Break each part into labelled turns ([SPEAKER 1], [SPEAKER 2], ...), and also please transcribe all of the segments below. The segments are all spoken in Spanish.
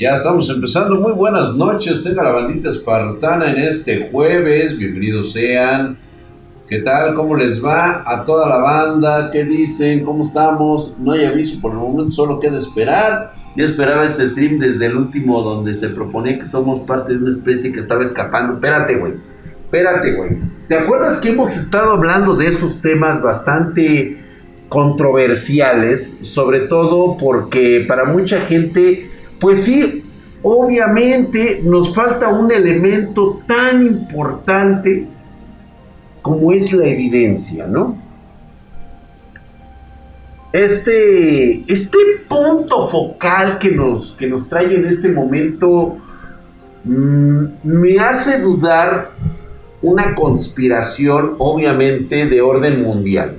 [SPEAKER 1] Ya estamos empezando. Muy buenas noches. Tenga la bandita espartana en este jueves. Bienvenidos sean. ¿Qué tal? ¿Cómo les va a toda la banda? ¿Qué dicen? ¿Cómo estamos? No hay aviso por el momento, solo queda esperar. Yo esperaba este stream desde el último donde se proponía que somos parte de una especie que estaba escapando. Espérate, güey. Espérate, güey. ¿Te acuerdas que hemos estado hablando de esos temas bastante controversiales? Sobre todo porque para mucha gente pues sí, obviamente nos falta un elemento tan importante como es la evidencia, ¿no? Este, este punto focal que nos, que nos trae en este momento mm, me hace dudar una conspiración, obviamente, de orden mundial.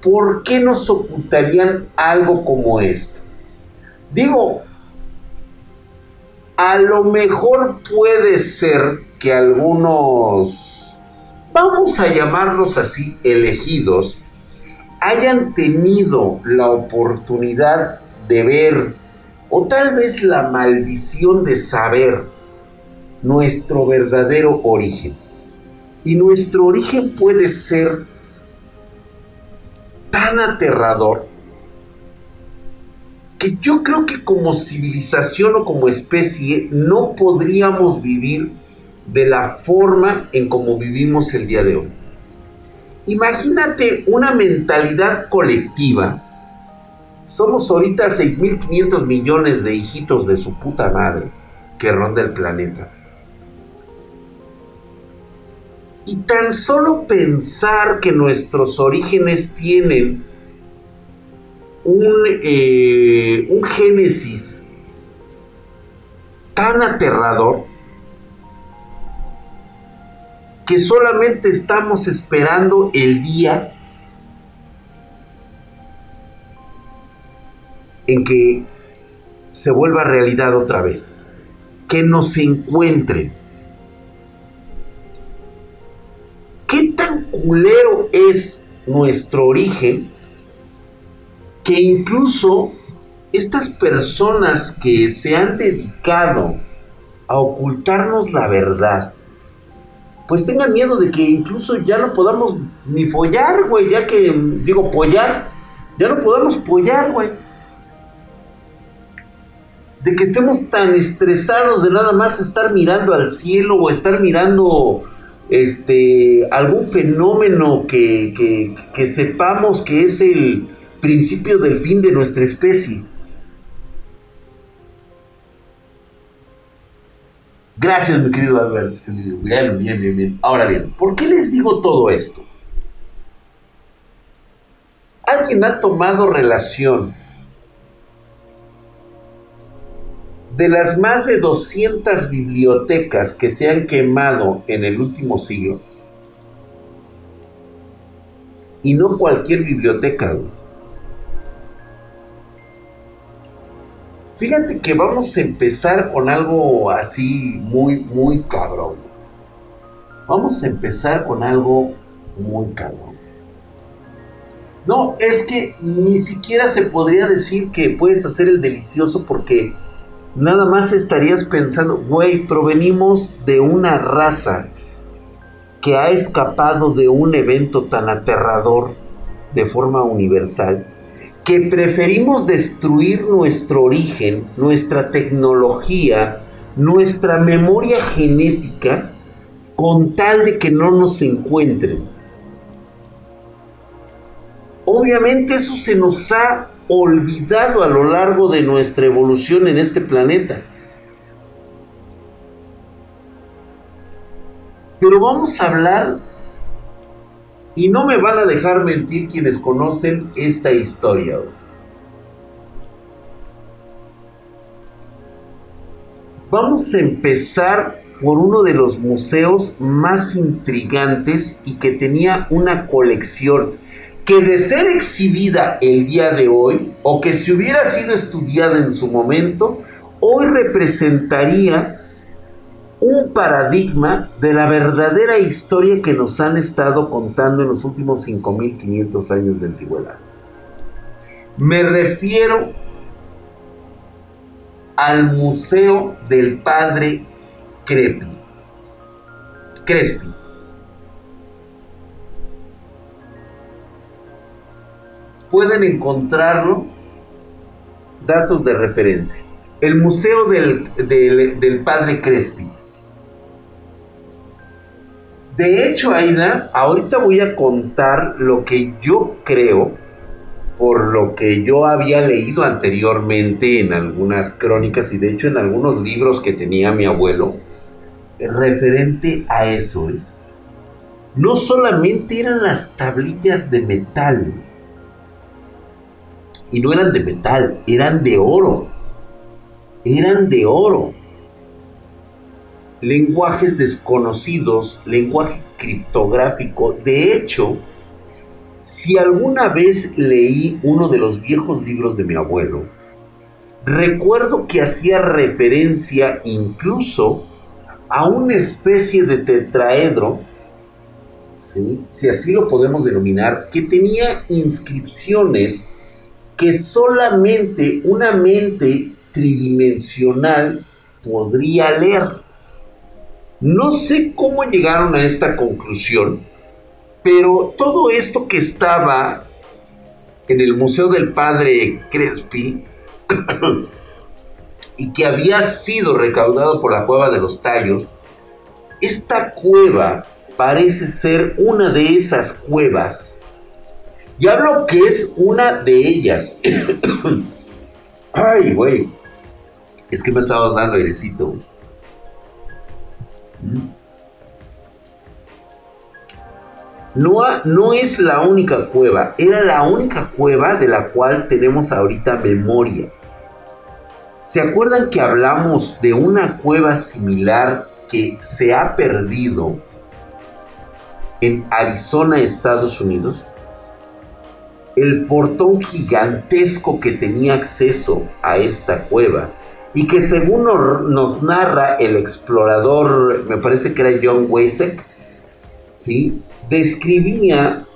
[SPEAKER 1] ¿Por qué nos ocultarían algo como esto? Digo, a lo mejor puede ser que algunos, vamos a llamarlos así, elegidos, hayan tenido la oportunidad de ver, o tal vez la maldición de saber, nuestro verdadero origen. Y nuestro origen puede ser tan aterrador que yo creo que como civilización o como especie no podríamos vivir de la forma en como vivimos el día de hoy. Imagínate una mentalidad colectiva. Somos ahorita 6.500 millones de hijitos de su puta madre que ronda el planeta. Y tan solo pensar que nuestros orígenes tienen un, eh, un génesis tan aterrador que solamente estamos esperando el día en que se vuelva realidad otra vez, que nos encuentren. ¿Qué tan culero es nuestro origen que incluso estas personas que se han dedicado a ocultarnos la verdad, pues tengan miedo de que incluso ya no podamos ni follar, güey, ya que digo pollar, ya no podamos pollar, güey. De que estemos tan estresados de nada más estar mirando al cielo o estar mirando este algún fenómeno que, que, que sepamos que es el, principio del fin de nuestra especie. Gracias, mi querido Albert. Bien, bien, bien, bien. Ahora bien, ¿por qué les digo todo esto? ¿Alguien ha tomado relación de las más de 200 bibliotecas que se han quemado en el último siglo? Y no cualquier biblioteca, Fíjate que vamos a empezar con algo así muy, muy cabrón. Vamos a empezar con algo muy cabrón. No, es que ni siquiera se podría decir que puedes hacer el delicioso porque nada más estarías pensando, güey, provenimos de una raza que ha escapado de un evento tan aterrador de forma universal que preferimos destruir nuestro origen, nuestra tecnología, nuestra memoria genética, con tal de que no nos encuentren. Obviamente eso se nos ha olvidado a lo largo de nuestra evolución en este planeta. Pero vamos a hablar y no me van a dejar mentir quienes conocen esta historia. Vamos a empezar por uno de los museos más intrigantes y que tenía una colección que de ser exhibida el día de hoy o que si hubiera sido estudiada en su momento, hoy representaría un paradigma de la verdadera historia que nos han estado contando en los últimos 5500 años de antigüedad. Me refiero al Museo del Padre Crepi. Crespi. Pueden encontrarlo datos de referencia. El Museo del, del Padre Crespi. De hecho, Aida, ahorita voy a contar lo que yo creo, por lo que yo había leído anteriormente en algunas crónicas y de hecho en algunos libros que tenía mi abuelo, referente a eso. ¿eh? No solamente eran las tablillas de metal, y no eran de metal, eran de oro. Eran de oro. Lenguajes desconocidos, lenguaje criptográfico. De hecho, si alguna vez leí uno de los viejos libros de mi abuelo, recuerdo que hacía referencia incluso a una especie de tetraedro, si así lo podemos denominar, que tenía inscripciones que solamente una mente tridimensional podría leer. No sé cómo llegaron a esta conclusión, pero todo esto que estaba en el Museo del Padre Crespi y que había sido recaudado por la cueva de los tallos, esta cueva parece ser una de esas cuevas y hablo que es una de ellas. Ay, güey. Es que me estaba dando airecito. No es la única cueva, era la única cueva de la cual tenemos ahorita memoria. ¿Se acuerdan que hablamos de una cueva similar que se ha perdido en Arizona, Estados Unidos? el portón gigantesco que tenía acceso a esta cueva y que según nos narra el explorador, me parece que era John Weisek, ¿sí? describía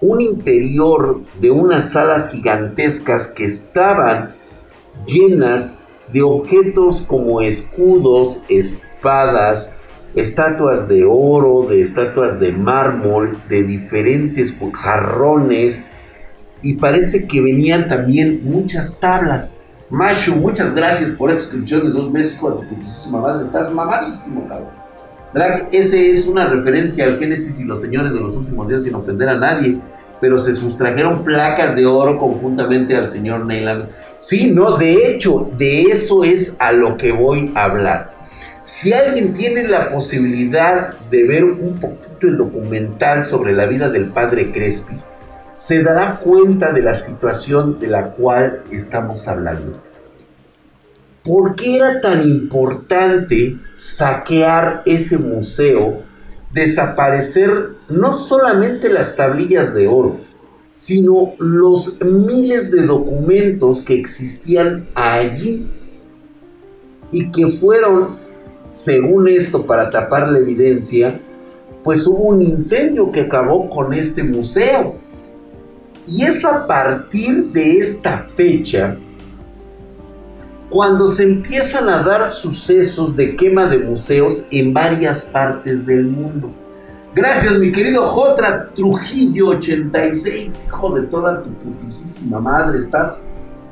[SPEAKER 1] un interior de unas salas gigantescas que estaban llenas de objetos como escudos, espadas, estatuas de oro, de estatuas de mármol, de diferentes jarrones, y parece que venían también muchas tablas. Macho, muchas gracias por esa inscripción de dos meses con tu putísima madre. Estás mamadísimo, cabrón. Drag, ese es una referencia al Génesis y los señores de los últimos días sin ofender a nadie. Pero se sustrajeron placas de oro conjuntamente al señor Neyland. Sí, no, de hecho, de eso es a lo que voy a hablar. Si alguien tiene la posibilidad de ver un poquito el documental sobre la vida del padre Crespi, se dará cuenta de la situación de la cual estamos hablando. ¿Por qué era tan importante saquear ese museo, desaparecer no solamente las tablillas de oro, sino los miles de documentos que existían allí y que fueron, según esto, para tapar la evidencia, pues hubo un incendio que acabó con este museo. Y es a partir de esta fecha cuando se empiezan a dar sucesos de quema de museos en varias partes del mundo. Gracias, mi querido Jotra Trujillo 86, hijo de toda tu putísima madre, estás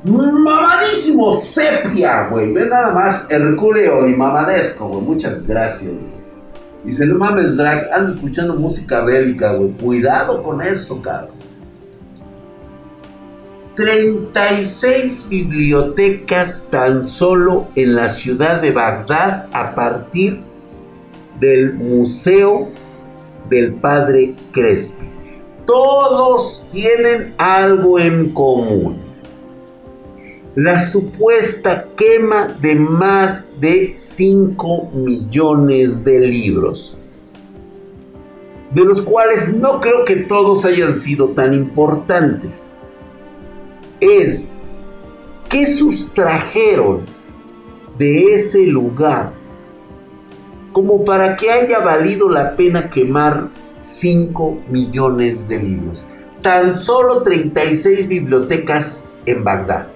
[SPEAKER 1] mamadísimo sepia, güey. Ve nada más Herculeo y mamadesco, güey. Muchas gracias, güey. Dice, no mames, Drag, ando escuchando música bélica, güey. Cuidado con eso, cabrón. 36 bibliotecas tan solo en la ciudad de Bagdad a partir del Museo del Padre Crespi. Todos tienen algo en común. La supuesta quema de más de 5 millones de libros, de los cuales no creo que todos hayan sido tan importantes es que sustrajeron de ese lugar como para que haya valido la pena quemar 5 millones de libros. Tan solo 36 bibliotecas en Bagdad.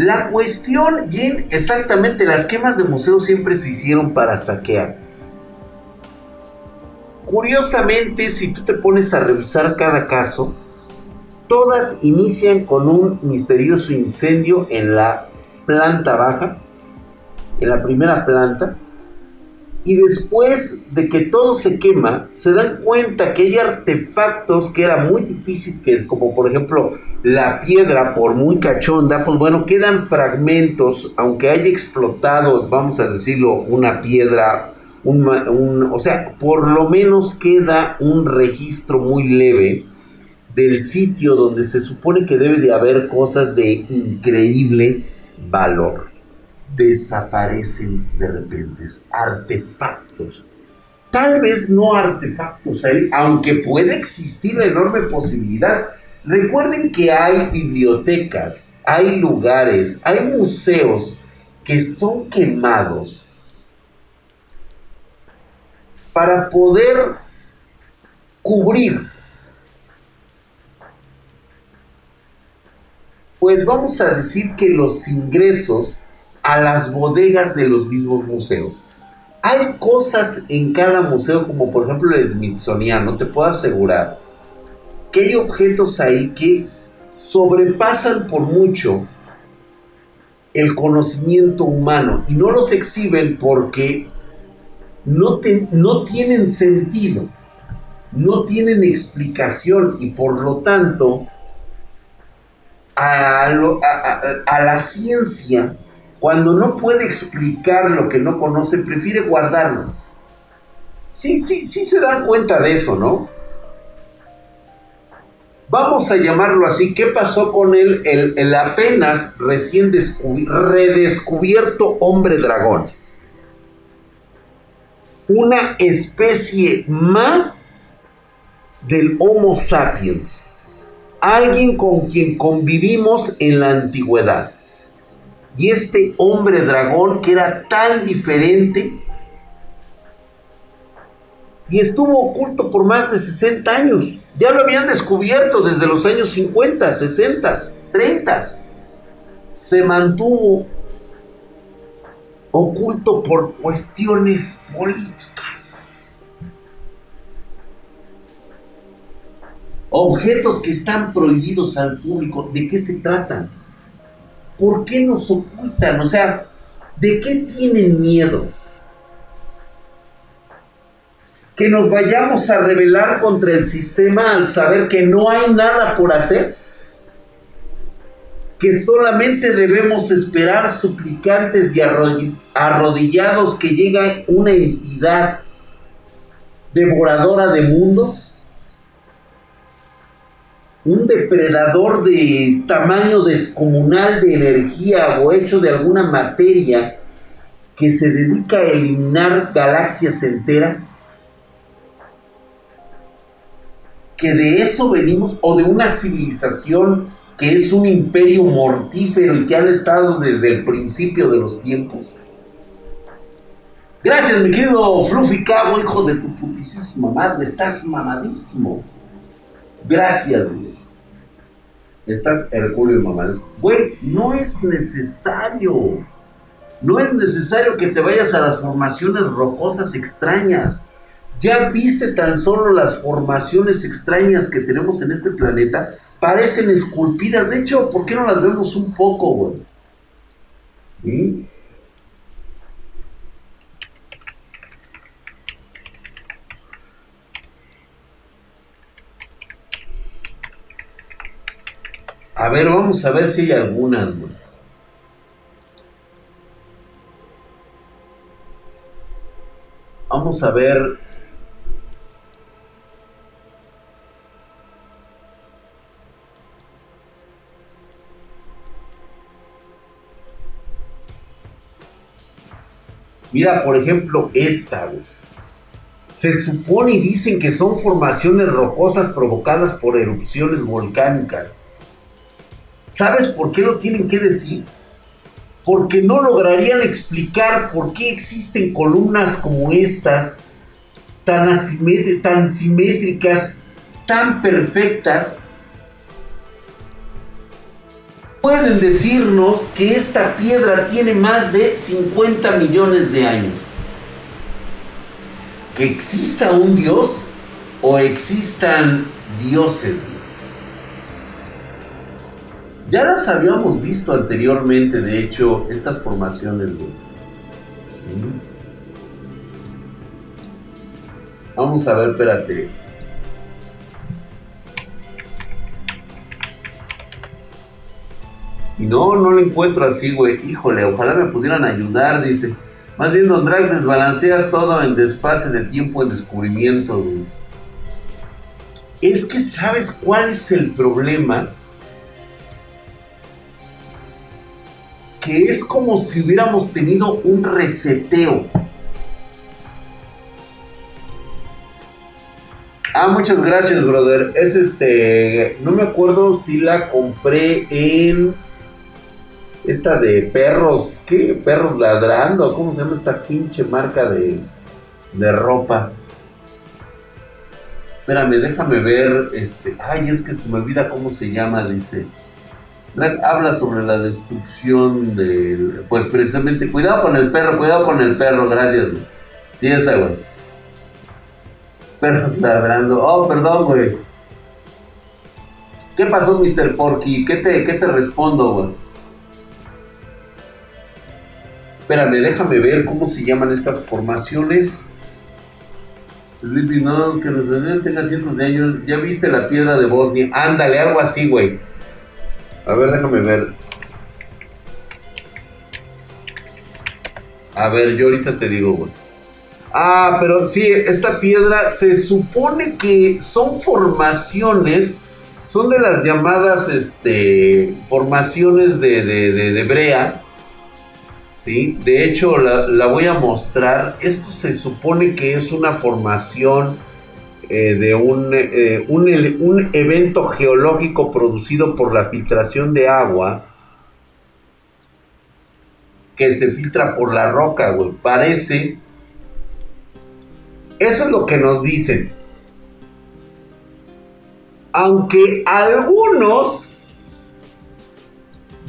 [SPEAKER 1] La cuestión, Jin, exactamente, las quemas de museos siempre se hicieron para saquear. Curiosamente, si tú te pones a revisar cada caso, todas inician con un misterioso incendio en la planta baja, en la primera planta, y después de que todo se quema, se dan cuenta que hay artefactos que era muy difícil, que como por ejemplo la piedra, por muy cachonda, pues bueno, quedan fragmentos, aunque haya explotado, vamos a decirlo, una piedra, un, o sea, por lo menos queda un registro muy leve del sitio donde se supone que debe de haber cosas de increíble valor desaparecen de repente, artefactos. Tal vez no artefactos, aunque puede existir enorme posibilidad. Recuerden que hay bibliotecas, hay lugares, hay museos que son quemados para poder cubrir, pues vamos a decir que los ingresos a las bodegas de los mismos museos. Hay cosas en cada museo, como por ejemplo el Smithsoniano, te puedo asegurar que hay objetos ahí que sobrepasan por mucho el conocimiento humano y no los exhiben porque no, no tienen sentido, no tienen explicación y por lo tanto a la ciencia cuando no puede explicar lo que no conoce, prefiere guardarlo. Sí, sí, sí se dan cuenta de eso, ¿no? Vamos a llamarlo así. ¿Qué pasó con él? El, apenas recién redescubierto hombre dragón. Una especie más del Homo sapiens. Alguien con quien convivimos en la antigüedad. Y este hombre dragón que era tan diferente y estuvo oculto por más de 60 años. Ya lo habían descubierto desde los años 50, 60, 30. Se mantuvo oculto por cuestiones políticas. Objetos que están prohibidos al público, ¿de qué se tratan? ¿Por qué nos ocultan? O sea, ¿de qué tienen miedo? Que nos vayamos a rebelar contra el sistema al saber que no hay nada por hacer. Que solamente debemos esperar suplicantes y arrodillados que llegue una entidad devoradora de mundos un depredador de tamaño descomunal de energía o hecho de alguna materia que se dedica a eliminar galaxias enteras? Que de eso venimos, o de una civilización que es un imperio mortífero y que han estado desde el principio de los tiempos. Gracias, mi querido Fluffy Cabo, hijo de tu putísima madre, estás mamadísimo. Gracias, güey. Estás Herculeo y mamás. Güey, no es necesario. No es necesario que te vayas a las formaciones rocosas extrañas. Ya viste tan solo las formaciones extrañas que tenemos en este planeta. Parecen esculpidas. De hecho, ¿por qué no las vemos un poco, güey? ¿Mm? A ver, vamos a ver si hay algunas, Vamos a ver. Mira, por ejemplo, esta, güey. Se supone y dicen que son formaciones rocosas provocadas por erupciones volcánicas. ¿Sabes por qué lo tienen que decir? Porque no lograrían explicar por qué existen columnas como estas, tan, tan simétricas, tan perfectas, pueden decirnos que esta piedra tiene más de 50 millones de años? ¿Que exista un dios o existan dioses? Ya las habíamos visto anteriormente, de hecho, estas formaciones, Vamos a ver, espérate. Y no, no lo encuentro así, güey. Híjole, ojalá me pudieran ayudar, dice. Más bien, Don Drag, desbalanceas todo en desfase de tiempo en descubrimiento, güey. Es que, ¿sabes cuál es el problema? Que es como si hubiéramos tenido un reseteo. Ah, muchas gracias, brother. Es este. No me acuerdo si la compré en esta de perros, ¿qué? Perros ladrando, ¿cómo se llama esta pinche marca de, de ropa? Espérame, déjame ver, este, ay, es que se me cómo se llama, dice. Habla sobre la destrucción del, pues precisamente, cuidado con el perro, cuidado con el perro, gracias. Sí, esa, güey. Perros ladrando, oh, perdón, güey. ¿Qué pasó, Mr. Porky? ¿Qué te, qué te respondo, güey? Espérame, déjame ver cómo se llaman estas formaciones. Sleepy no, que nos tenga cientos de años. ¿Ya viste la piedra de Bosnia? Ándale, algo así, güey. A ver, déjame ver. A ver, yo ahorita te digo. Ah, pero sí, esta piedra se supone que son formaciones, son de las llamadas este, formaciones de, de, de, brea ¿sí? De hecho, la, voy a mostrar. Esto se supone que es una formación eh, de un, eh, un, un, evento geológico producido por la filtración de agua que se filtra por la roca, güey. Parece... Eso es lo que nos dicen. Aunque algunos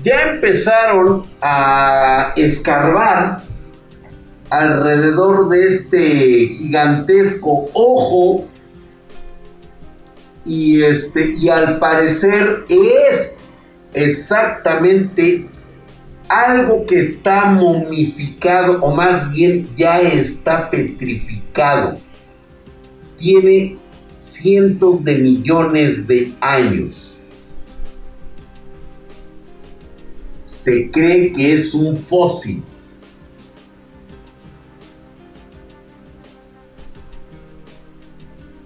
[SPEAKER 1] ya empezaron a escarbar alrededor de este gigantesco ojo y este y al parecer es exactamente algo que está momificado o más bien ya está petrificado. Tiene cientos de millones de años. se cree que es un fósil.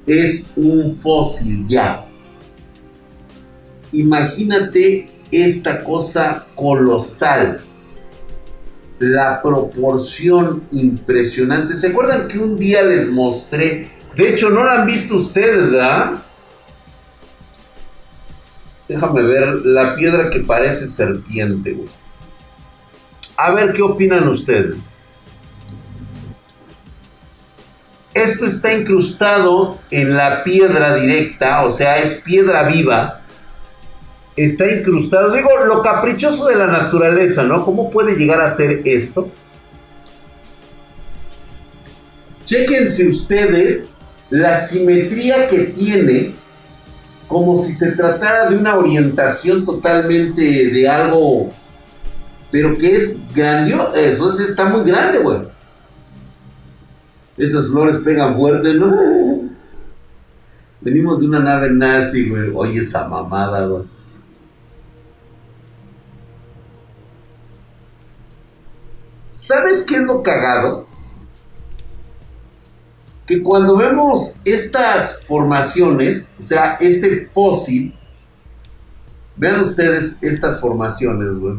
[SPEAKER 1] Es un fósil ya. Imagínate esta cosa colosal. La proporción impresionante. ¿Se acuerdan que un día les mostré? De hecho, no la han visto ustedes, ¿verdad? Déjame ver la piedra que parece serpiente. A ver qué opinan ustedes. Esto está incrustado en la piedra directa, o sea, es piedra viva. Está incrustado, digo, lo caprichoso de la naturaleza, ¿no? ¿Cómo puede llegar a ser esto? Chequense ustedes la simetría que tiene como si se tratara de una orientación totalmente de algo, pero que es grandioso, eso está muy grande, güey. Esas flores pegan fuerte, ¿no? Venimos de una nave nazi, güey. Oye, esa mamada, güey. ¿Sabes qué es lo cagado? que cuando vemos estas formaciones, o sea, este fósil, vean ustedes estas formaciones, güey.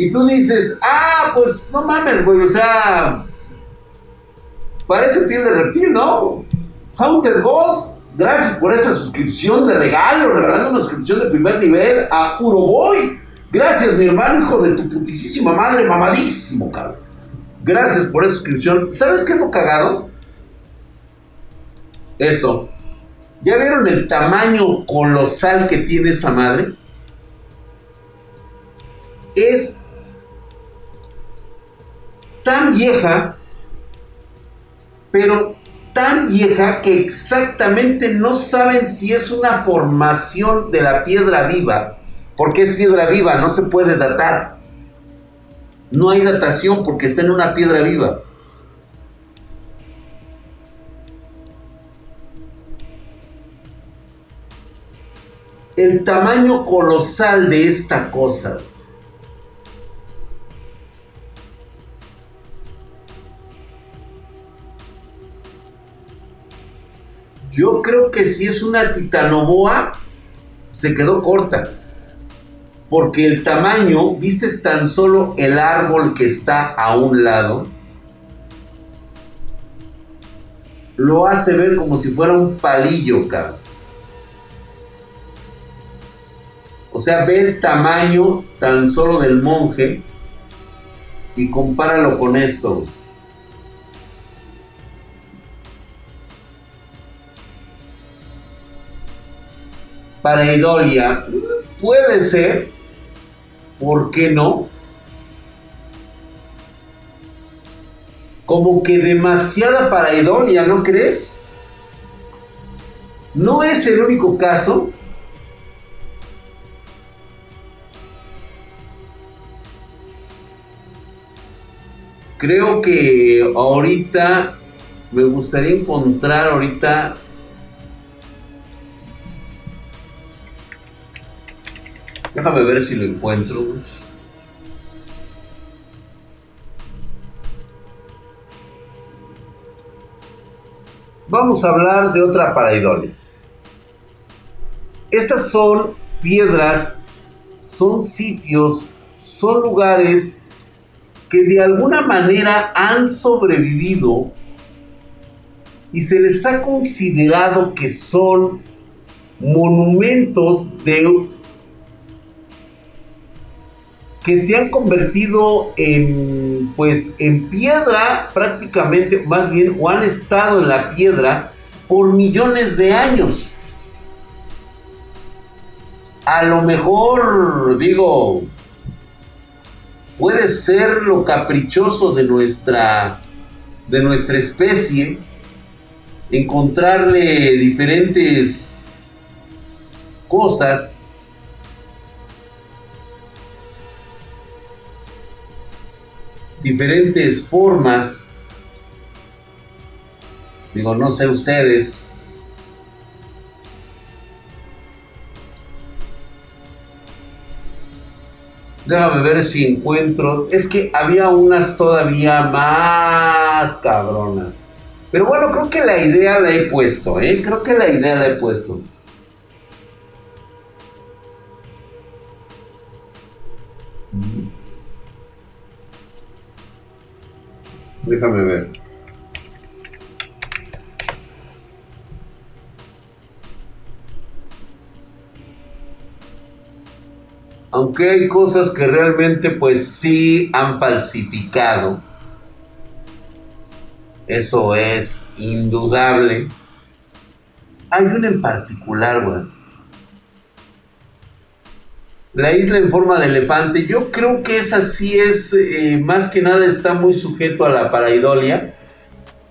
[SPEAKER 1] Y tú dices, ah, pues no mames, güey, o sea, parece piel de reptil, ¿no? Haunted Gold, gracias por esa suscripción de regalo, regalando una suscripción de primer nivel a Uroboy. Gracias, mi hermano, hijo de tu putísima madre, mamadísimo, cabrón. Gracias por esa suscripción. ¿Sabes qué es lo cagado? Esto. ¿Ya vieron el tamaño colosal que tiene esa madre? Es tan vieja, pero tan vieja que exactamente no saben si es una formación de la piedra viva, porque es piedra viva, no se puede datar. No hay datación porque está en una piedra viva. El tamaño colosal de esta cosa. Yo creo que si es una titanoboa, se quedó corta. Porque el tamaño, viste tan solo el árbol que está a un lado, lo hace ver como si fuera un palillo, cabrón. O sea, ve el tamaño tan solo del monje y compáralo con esto. Para Idolia, puede ser, ¿por qué no? Como que demasiada para Idolia, ¿no crees? No es el único caso. Creo que ahorita me gustaría encontrar ahorita Déjame ver si lo encuentro. Vamos a hablar de otra paraidolia. Estas son piedras, son sitios, son lugares que de alguna manera han sobrevivido y se les ha considerado que son monumentos de que se han convertido en pues en piedra prácticamente, más bien, o han estado en la piedra por millones de años. A lo mejor, digo, puede ser lo caprichoso de nuestra de nuestra especie encontrarle diferentes cosas diferentes formas. Digo, no sé ustedes. Déjame ver si encuentro. Es que había unas todavía más cabronas. Pero bueno, creo que la idea la he puesto, ¿eh? Creo que la idea la he puesto. Déjame ver. Aunque hay cosas que realmente pues sí han falsificado. Eso es indudable. Hay una en particular, güey la isla en forma de elefante, yo creo que esa sí es, eh, más que nada está muy sujeto a la paraidolia.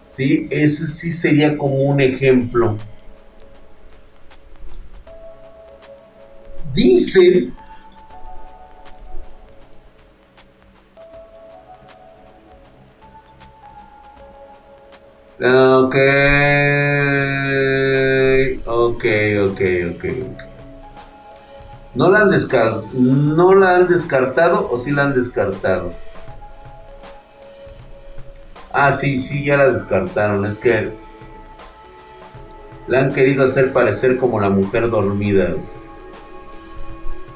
[SPEAKER 1] Sí, ese sí sería como un ejemplo. Dicen Ok. Ok, ok, ok, ok. ¿No la han, ¿No la han descartado o sí la han descartado? Ah, sí, sí, ya la descartaron. Es que la han querido hacer parecer como la mujer dormida.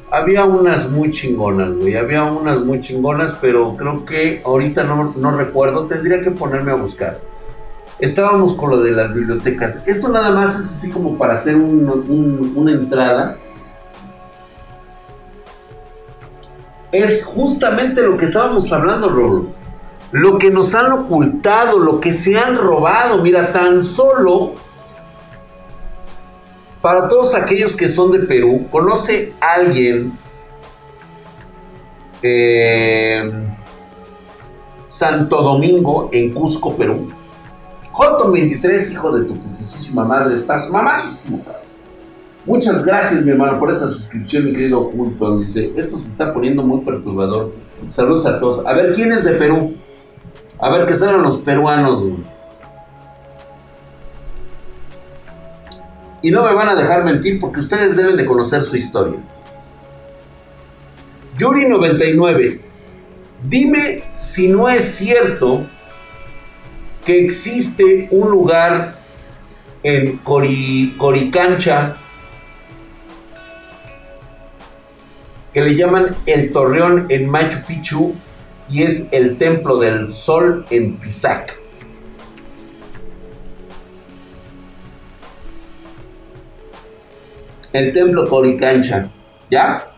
[SPEAKER 1] Había unas muy chingonas, güey. Había unas muy chingonas, pero creo que ahorita no, recuerdo. Tendría que ponerme a buscar. Estábamos con lo de las bibliotecas. Esto nada más es así como para hacer una entrada es justamente lo que estábamos hablando, Rolo. Lo que nos han ocultado, lo que se han robado. Mira, tan solo Para todos aquellos que son de Perú, ¿conoce alguien eh, Santo Domingo en Cusco, Perú? Horton 23, hijo de tu putísima madre, estás mamadísimo, Muchas gracias, mi hermano, por esa suscripción, mi querido Hulton. Dice, esto se está poniendo muy perturbador. Saludos a todos. A ver, ¿quién es de Perú? A ver, que salgan los peruanos. Y no me van a dejar mentir porque ustedes deben de conocer su historia. Yuri99, dime si no es cierto que existe un lugar en Coricancha que le llaman el Torreón en Machu Picchu y es el Templo del Sol en Pisac. El Templo Coricancha, ¿ya?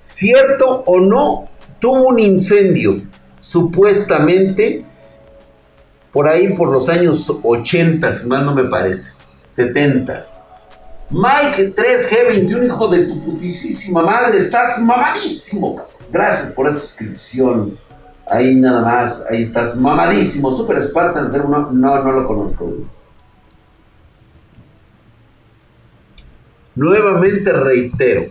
[SPEAKER 1] ¿Cierto o no? Tuvo un incendio, supuestamente, por ahí por los años 80, si más no me parece, 70. Mike 3G21, hijo de tu putísima madre, estás mamadísimo. Gracias por esa suscripción. Ahí nada más, ahí estás mamadísimo. Super Spartan, no, no, no lo conozco. Nuevamente reitero,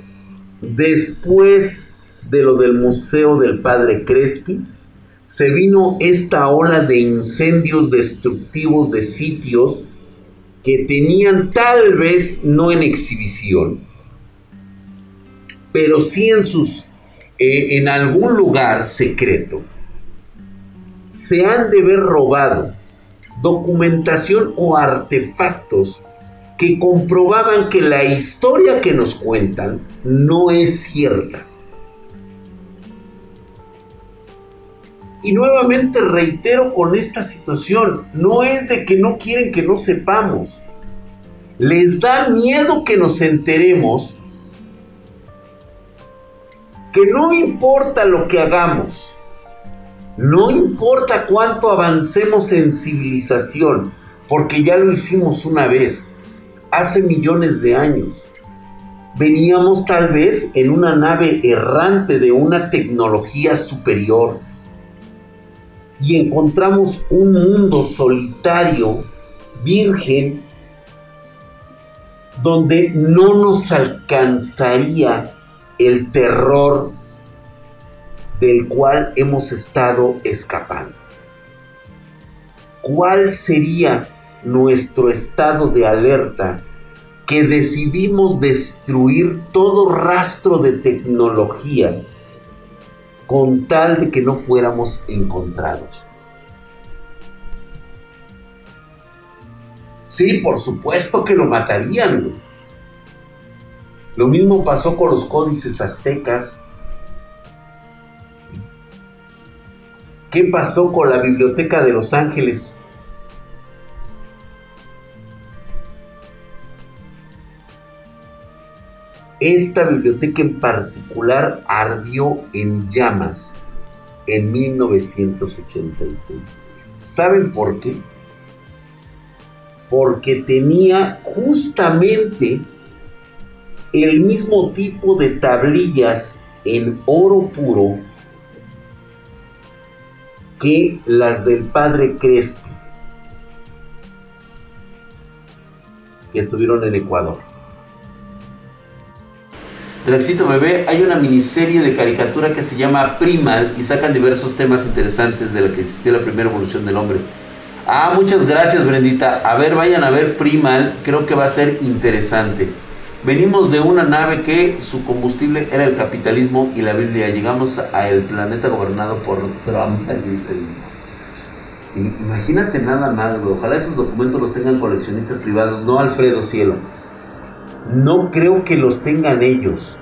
[SPEAKER 1] después de lo del Museo del Padre Crespi, se vino esta ola de incendios destructivos de sitios que tenían tal vez no en exhibición, pero sí en sus eh, en algún lugar secreto se han de ver robado documentación o artefactos que comprobaban que la historia que nos cuentan no es cierta. Y nuevamente reitero con esta situación, no es de que no quieren que no sepamos. Les da miedo que nos enteremos que no importa lo que hagamos, no importa cuánto avancemos en civilización, porque ya lo hicimos una vez, hace millones de años. Veníamos tal vez en una nave errante de una tecnología superior y encontramos un mundo solitario, virgen, donde no nos alcanzaría el terror del cual hemos estado escapando. ¿Cuál sería nuestro estado de alerta que decidimos destruir todo rastro de tecnología con tal de que no fuéramos encontrados. Sí, por supuesto que lo matarían. Lo mismo pasó con los códices aztecas. ¿Qué pasó con la Biblioteca de Los Ángeles? Esta biblioteca en particular ardió en llamas en 1986. ¿Saben por qué? Porque tenía justamente el mismo tipo de tablillas en oro puro que las del padre Crespo, que estuvieron en Ecuador. Draxito Bebé, hay una miniserie de caricatura que se llama Primal y sacan diversos temas interesantes de la que existió la primera evolución del hombre. Ah, muchas gracias, Brendita. A ver, vayan a ver Primal, creo que va a ser interesante. Venimos de una nave que su combustible era el capitalismo y la Biblia. Llegamos al planeta gobernado por Trump. Imagínate nada más, Ojalá esos documentos los tengan coleccionistas privados, no Alfredo Cielo no creo que los tengan ellos.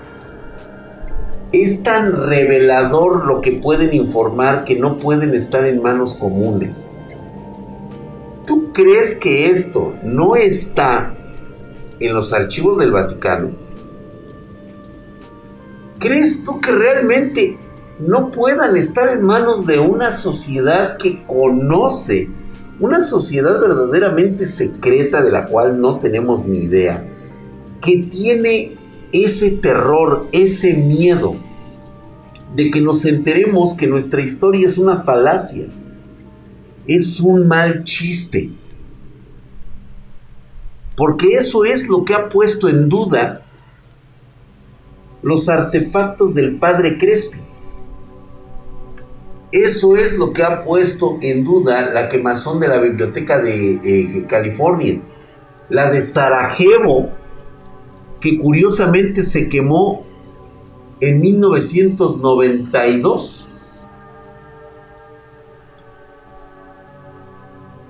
[SPEAKER 1] Es tan revelador lo que pueden informar que no pueden estar en manos comunes. ¿Tú crees que esto no está en los archivos del Vaticano? ¿Crees tú que realmente no puedan estar en manos de una sociedad que conoce, una sociedad verdaderamente secreta de la cual no tenemos ni idea? Que tiene ese terror, ese miedo de que nos enteremos que nuestra historia es una falacia, es un mal chiste. Porque eso es lo que ha puesto en duda los artefactos del padre Crespi. Eso es lo que ha puesto en duda la quemazón de la biblioteca de eh, California. La de Sarajevo, que curiosamente se quemó en 1992.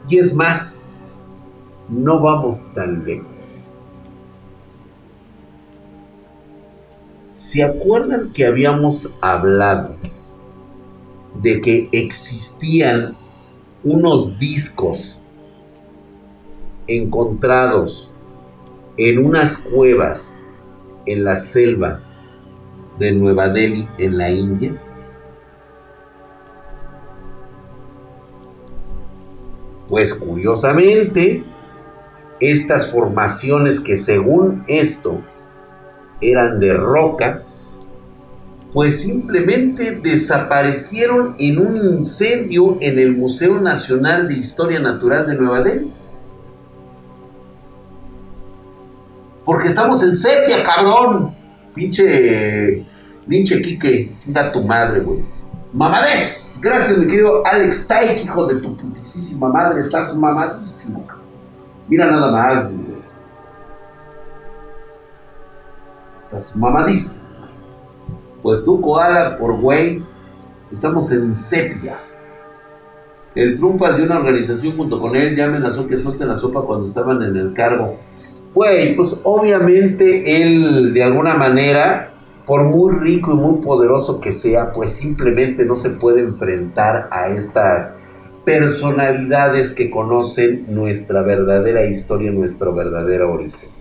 [SPEAKER 1] Y es más, no vamos tan lejos. ¿Se acuerdan que habíamos hablado de que existían unos discos encontrados en unas cuevas en la selva de Nueva Delhi en la India? Pues curiosamente, estas formaciones que según esto eran de roca, pues simplemente desaparecieron en un incendio en el Museo Nacional de Historia Natural de Nueva Delhi. Porque estamos en sepia, cabrón. Pinche, pinche Quique, chinga tu madre, güey. Mamadez. Gracias, mi querido Alex Taik, hijo de tu putísima madre. Estás mamadísimo. Mira nada más, güey. Estás mamadísimo. Pues tú, Koala, por güey, estamos en sepia. El Trumpas de una organización junto con él ya amenazó que suelte la sopa cuando estaban en el cargo. Güey, pues obviamente él de alguna manera, por muy rico y muy poderoso que sea, pues simplemente no se puede enfrentar a estas personalidades que conocen nuestra verdadera historia, nuestro verdadero origen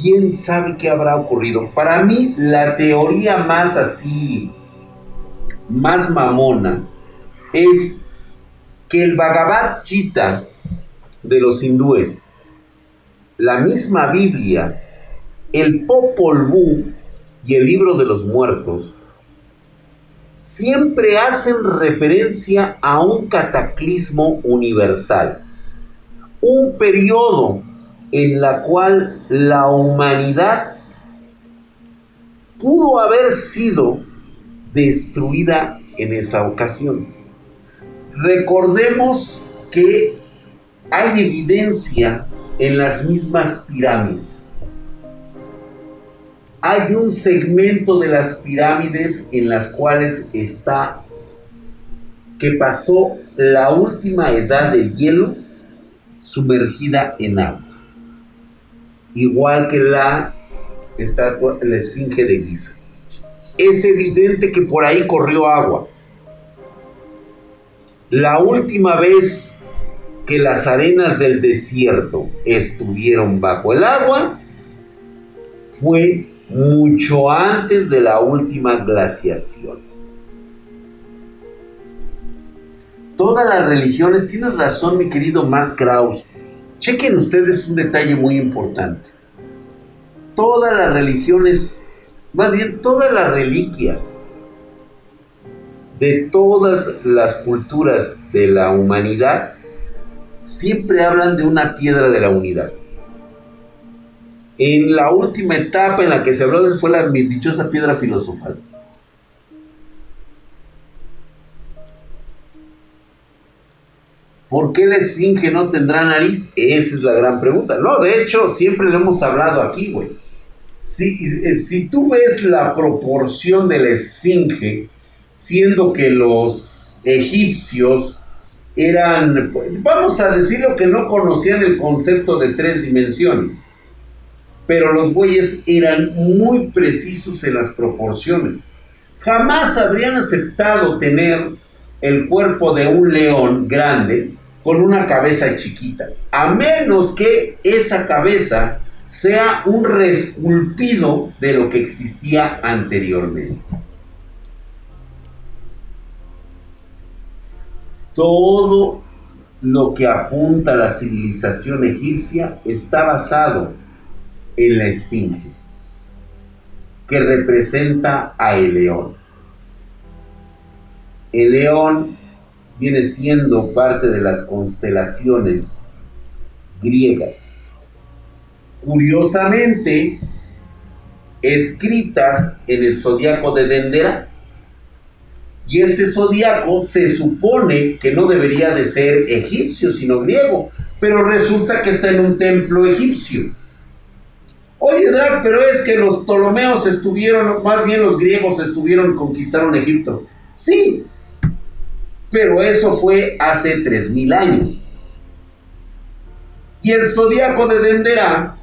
[SPEAKER 1] quién sabe qué habrá ocurrido. Para mí, la teoría más así, más mamona, es que el Bhagavad Gita de los hindúes, la misma Biblia, el Popol Vuh y el libro de los muertos, siempre hacen referencia a un cataclismo universal, un periodo en la cual la humanidad pudo haber sido destruida en esa ocasión. Recordemos que hay evidencia en las mismas pirámides. Hay un segmento de las pirámides en las cuales está que pasó la última edad de hielo sumergida en agua igual que la estatua, la esfinge de Giza. Es evidente que por ahí corrió agua. La última vez que las arenas del desierto estuvieron bajo el agua fue mucho antes de la última glaciación. Todas las religiones, tienes razón mi querido Matt Krause, Chequen ustedes un detalle muy importante. Todas las religiones, más bien todas las reliquias de todas las culturas de la humanidad siempre hablan de una piedra de la unidad. En la última etapa en la que se habló de eso fue la dichosa piedra filosofal. ¿Por qué la esfinge no tendrá nariz? Esa es la gran pregunta. No, de hecho, siempre lo hemos hablado aquí, güey. Si, eh, si tú ves la proporción de la esfinge, siendo que los egipcios eran, vamos a decirlo que no conocían el concepto de tres dimensiones, pero los güeyes eran muy precisos en las proporciones. Jamás habrían aceptado tener el cuerpo de un león grande con una cabeza chiquita, a menos que esa cabeza sea un resculpido de lo que existía anteriormente. Todo lo que apunta a la civilización egipcia está basado en la esfinge, que representa a el león. El león viene siendo parte de las constelaciones griegas. Curiosamente, escritas en el zodiaco de Dendera. Y este zodiaco se supone que no debería de ser egipcio, sino griego, pero resulta que está en un templo egipcio. Oye, Drag, pero es que los Ptolomeos estuvieron, más bien los griegos estuvieron, conquistaron Egipto. Sí, pero eso fue hace 3000 años. Y el zodiaco de Dendera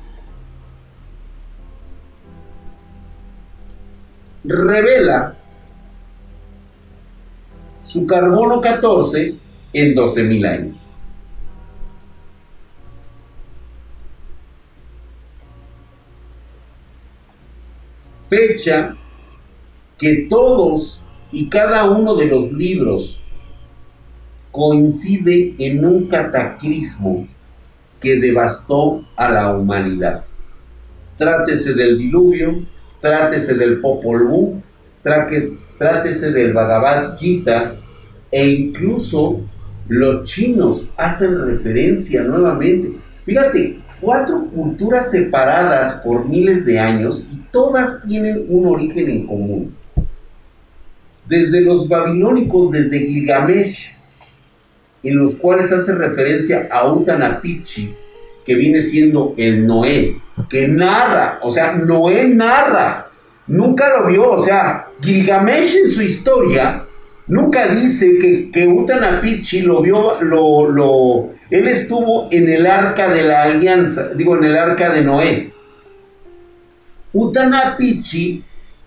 [SPEAKER 1] revela su carbono 14 en 12.000 años. Fecha que todos y cada uno de los libros coincide en un cataclismo que devastó a la humanidad. Trátese del diluvio, trátese del Popol Vuh, trátese del Bhagavad Gita e incluso los chinos hacen referencia nuevamente. Fíjate, cuatro culturas separadas por miles de años y todas tienen un origen en común. Desde los babilónicos, desde Gilgamesh, en los cuales hace referencia a Utanapichi, que viene siendo el Noé, que narra, o sea, Noé narra, nunca lo vio, o sea, Gilgamesh en su historia nunca dice que, que Utanapichi lo vio, lo, lo, él estuvo en el arca de la alianza, digo, en el arca de Noé. Utanapichi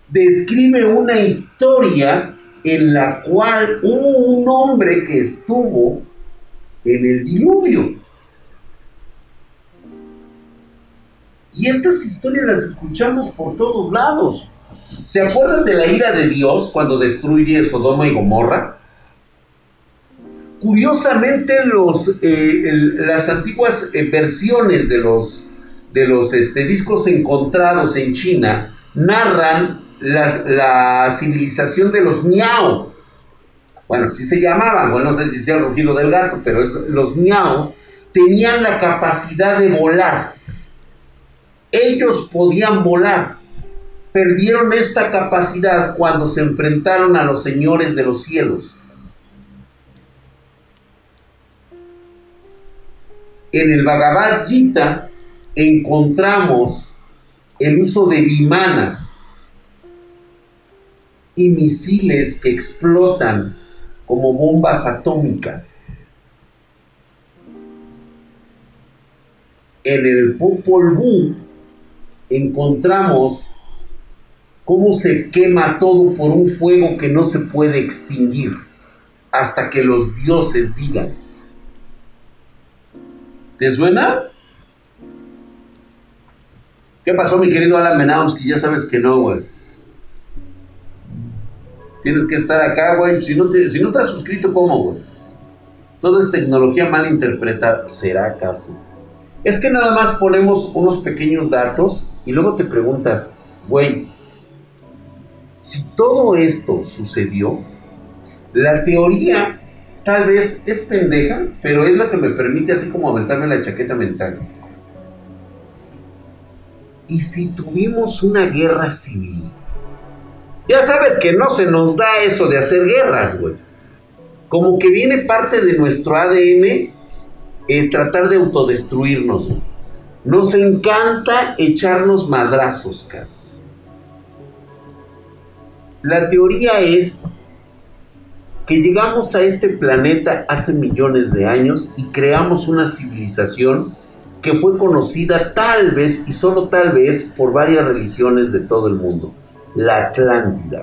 [SPEAKER 1] describe una historia en la cual hubo un hombre que estuvo en el diluvio. Y estas historias las escuchamos por todos lados. ¿Se acuerdan de la ira de Dios cuando destruye Sodoma y Gomorra? Curiosamente, los, eh, las antiguas eh, versiones de los, de los este, discos encontrados en China narran la, civilización de los Miao. Bueno, así se llamaban, bueno, no sé si sea el rugido del gato, pero los Miao tenían la capacidad de volar ellos podían volar. Perdieron esta capacidad cuando se enfrentaron a los señores de los cielos. En el Bhagavad Gita encontramos el uso de vimanas y misiles que explotan como bombas atómicas. En el Popol Vuh encontramos cómo se quema todo por un fuego que no se puede extinguir hasta que los dioses digan. ¿Te suena? ¿Qué pasó, mi querido Alan Que Ya sabes que no, güey. Tienes que estar acá, güey. Si no, si no estás suscrito, ¿cómo, güey? Toda es tecnología mal interpretada. ¿Será acaso? Es que nada más ponemos unos pequeños datos y luego te preguntas, güey, si todo esto sucedió, la teoría tal vez es pendeja, pero es la que me permite así como aventarme la chaqueta mental. ¿Y si tuvimos una guerra civil? Ya sabes que no se nos da eso de hacer guerras, güey. Como que viene parte de nuestro ADN el tratar de autodestruirnos. Nos encanta echarnos madrazos, cara. La teoría es que llegamos a este planeta hace millones de años y creamos una civilización que fue conocida tal vez y solo tal vez por varias religiones de todo el mundo. La Atlántida,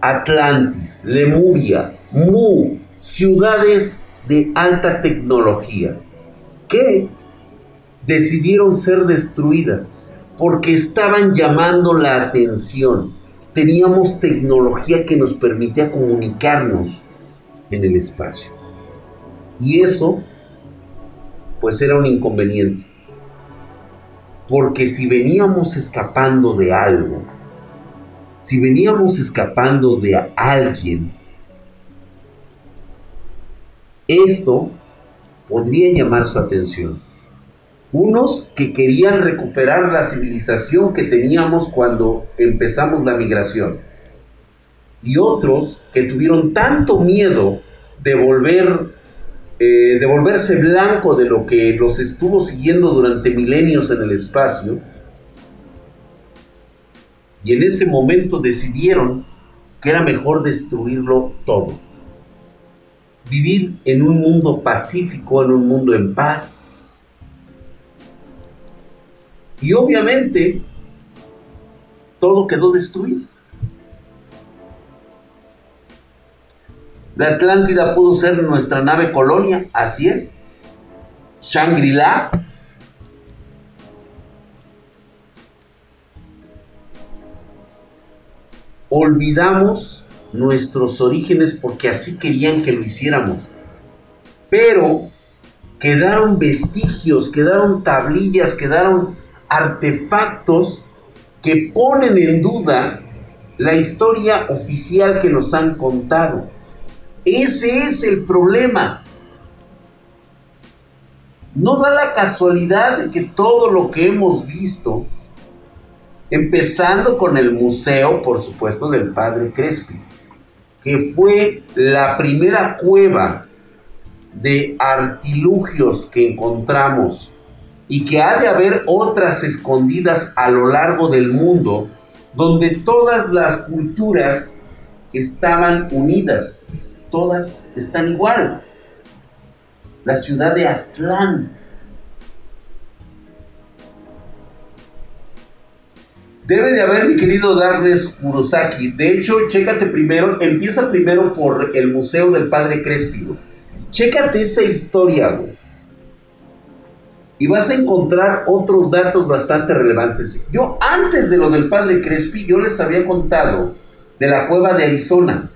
[SPEAKER 1] Atlantis, Lemuria, Mu, ciudades de alta tecnología qué decidieron ser destruidas? Porque estaban llamando la atención. Teníamos tecnología que nos permitía comunicarnos en el espacio. Y eso, pues era un inconveniente. Porque si veníamos escapando de algo, si veníamos escapando de alguien, esto podría llamar su atención. Unos que querían recuperar la civilización que teníamos cuando empezamos la migración. Y otros que tuvieron tanto miedo de volver eh, de volverse blanco de lo que los estuvo siguiendo durante milenios en el espacio. Y en ese momento decidieron que era mejor destruirlo todo. Vivir en un mundo pacífico, en un mundo en paz. Y obviamente todo quedó destruido. La Atlántida pudo ser nuestra nave colonia, así es. Shangri-La. Olvidamos nuestros orígenes porque así querían que lo hiciéramos. Pero quedaron vestigios, quedaron tablillas, quedaron artefactos que ponen en duda la historia oficial que nos han contado. Ese es el problema. No da la casualidad de que todo lo que hemos visto, empezando con el museo, por supuesto, del padre Crespi, que fue la primera cueva de artilugios que encontramos y que ha de haber otras escondidas a lo largo del mundo, donde todas las culturas estaban unidas todas están igual. La ciudad de Aztlán. Debe de haber, mi querido Darnes Kurosaki. De hecho, chécate primero, empieza primero por el Museo del Padre Crespi. Chécate esa historia, güey. Y vas a encontrar otros datos bastante relevantes. Yo, antes de lo del Padre Crespi, yo les había contado de la cueva de Arizona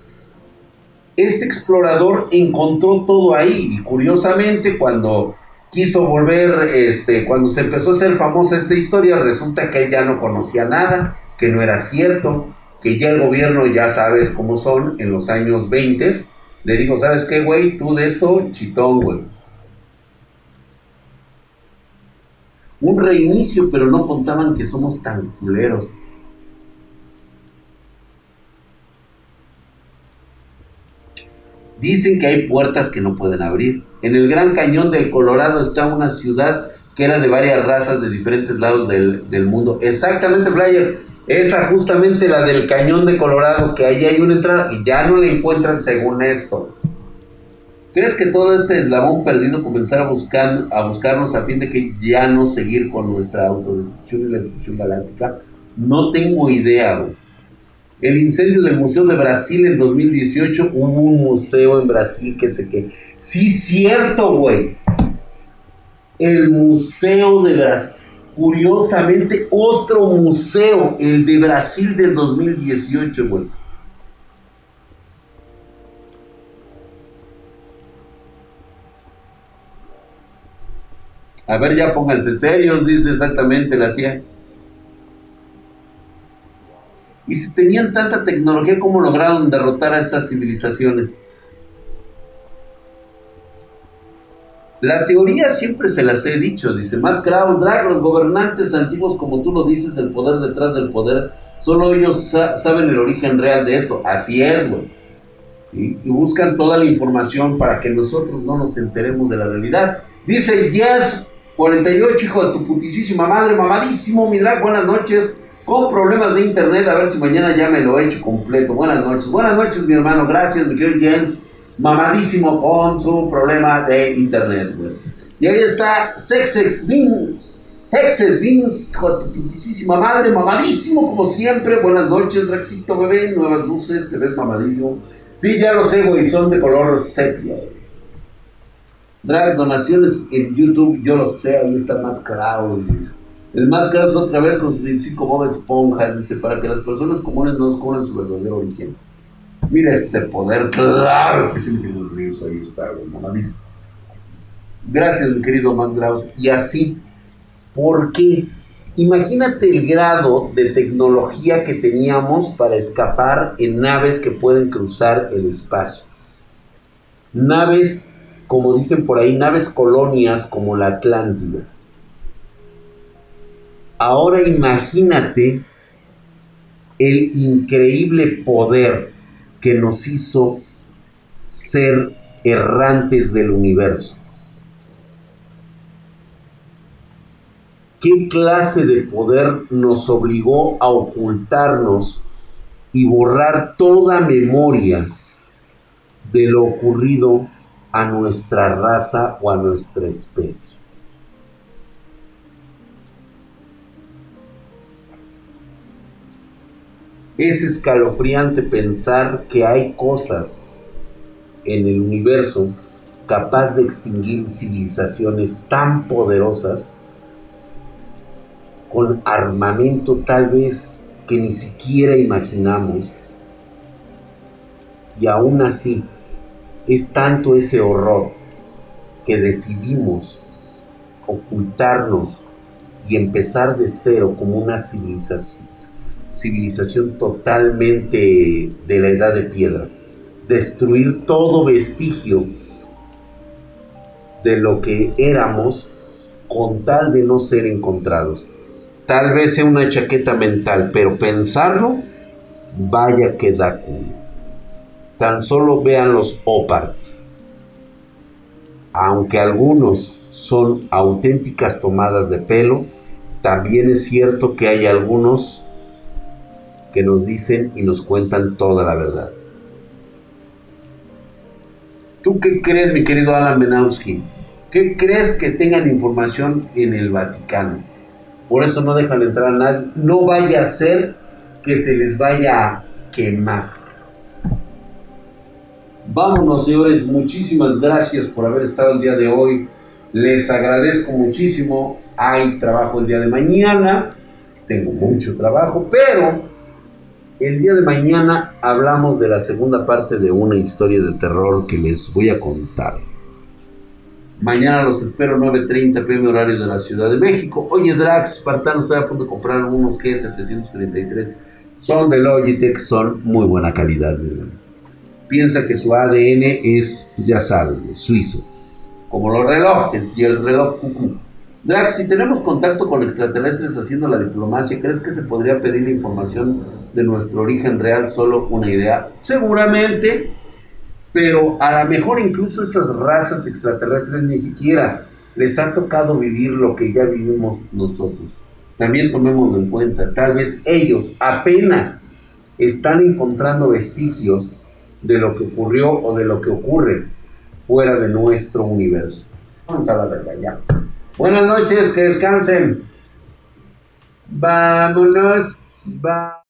[SPEAKER 1] este explorador encontró todo ahí y curiosamente cuando quiso volver, este, cuando se empezó a hacer famosa esta historia, resulta que él ya no conocía nada, que no era cierto, que ya el gobierno, ya sabes cómo son, en los años 20, le dijo, ¿sabes qué, güey? Tú de esto, chitón, güey. Un reinicio, pero no contaban que somos tan culeros. Dicen que hay puertas que no pueden abrir. En el Gran Cañón del Colorado está una ciudad que era de varias razas de diferentes lados del, mundo. Exactamente, Player. Esa justamente la del Cañón de Colorado, que ahí hay una entrada y ya no la encuentran según esto. ¿Crees que todo este eslabón perdido comenzara a, buscar, a buscarnos a fin de que ya no seguir con nuestra autodestrucción y la destrucción galáctica? No tengo idea, güey. El incendio del Museo de Brasil en 2018, hubo un museo en Brasil que se que Sí, cierto, güey. El Museo de Brasil. Curiosamente, otro museo, el de Brasil del 2018, güey. A ver, ya pónganse serios, dice exactamente la CIA. Y si tenían tanta tecnología, ¿cómo lograron derrotar a estas civilizaciones? La teoría siempre se las he dicho, dice Matt Krauss, Drag, los gobernantes antiguos, como tú lo dices, el poder detrás del poder, solo ellos saben el origen real de esto. Así es, güey. Y buscan toda la información para que nosotros no nos enteremos de la realidad. Dice Yes 48, hijo de tu putisísima madre, mamadísimo, mi drag, buenas noches con problemas de internet, a ver si mañana ya me lo he hecho completo. Buenas noches, buenas noches mi hermano, gracias mi querido James, mamadísimo con su problema de internet, Y ahí está Sexex Beans, Hexes Beans, jotitísima madre, mamadísimo como siempre. Buenas noches, Draxito bebé, nuevas luces, te ves mamadísimo. Sí, ya lo sé, güey, son de color sepia. Drag donaciones en YouTube, yo lo sé, ahí está Matt Crowley. El Matt Krabs otra vez con su 25 Bob Esponja dice, para que las personas comunes no descubran su verdadero origen. Mira ese poder, claro que sí, mi querido Ríos, ahí está, mamadís. Gracias, mi querido Matt Krabs. Y así, ¿por qué? Imagínate el grado de tecnología que teníamos para escapar en naves que pueden cruzar el espacio. Naves, como dicen por ahí, naves colonias como la Atlántida. Ahora imagínate el increíble poder que nos hizo ser errantes del universo. ¿Qué clase de poder nos obligó a ocultarnos y borrar toda memoria de lo ocurrido a nuestra raza o a nuestra especie? Es escalofriante pensar que hay cosas en el universo capaz de extinguir civilizaciones tan poderosas con armamento tal vez que ni siquiera imaginamos. Y aún así, es tanto ese horror que decidimos ocultarnos y empezar de cero como una civilización, civilización totalmente de la edad de piedra. Destruir todo vestigio de lo que éramos con tal de no ser encontrados. Tal vez sea una chaqueta mental, pero pensarlo, vaya que da culo. Tan solo vean los oparts. Aunque algunos son auténticas tomadas de pelo, también es cierto que hay algunos que nos dicen y nos cuentan toda la verdad. ¿Tú qué crees, mi querido Alan Menowski? ¿Qué crees que tengan información en el Vaticano? Por eso no dejan entrar a nadie. No vaya a ser que se les vaya a quemar. Vámonos, señores. Muchísimas gracias por haber estado el día de hoy. Les agradezco muchísimo. Hay trabajo el día de mañana. Tengo mucho trabajo, pero el día de mañana hablamos de la segunda parte de una historia de terror que les voy a contar. Mañana los espero 9.30 pm horario de la Ciudad de México. Oye, Drax, Spartano, estoy a punto de comprar unos G733. Son de Logitech, son muy buena calidad. Piensa que su ADN es, ya saben, suizo. Como los relojes y el reloj cucú. Drax, si tenemos contacto con extraterrestres haciendo la diplomacia, ¿crees que se podría pedir la información de nuestro origen real? Solo una idea. Seguramente pero a lo mejor incluso esas razas extraterrestres ni siquiera les ha tocado vivir lo que ya vivimos nosotros. También tomémoslo en cuenta, tal vez ellos apenas están encontrando vestigios de lo que ocurrió o de lo que ocurre fuera de nuestro universo. Vamos a la verdad ya. Buenas noches, que descansen. Vámonos.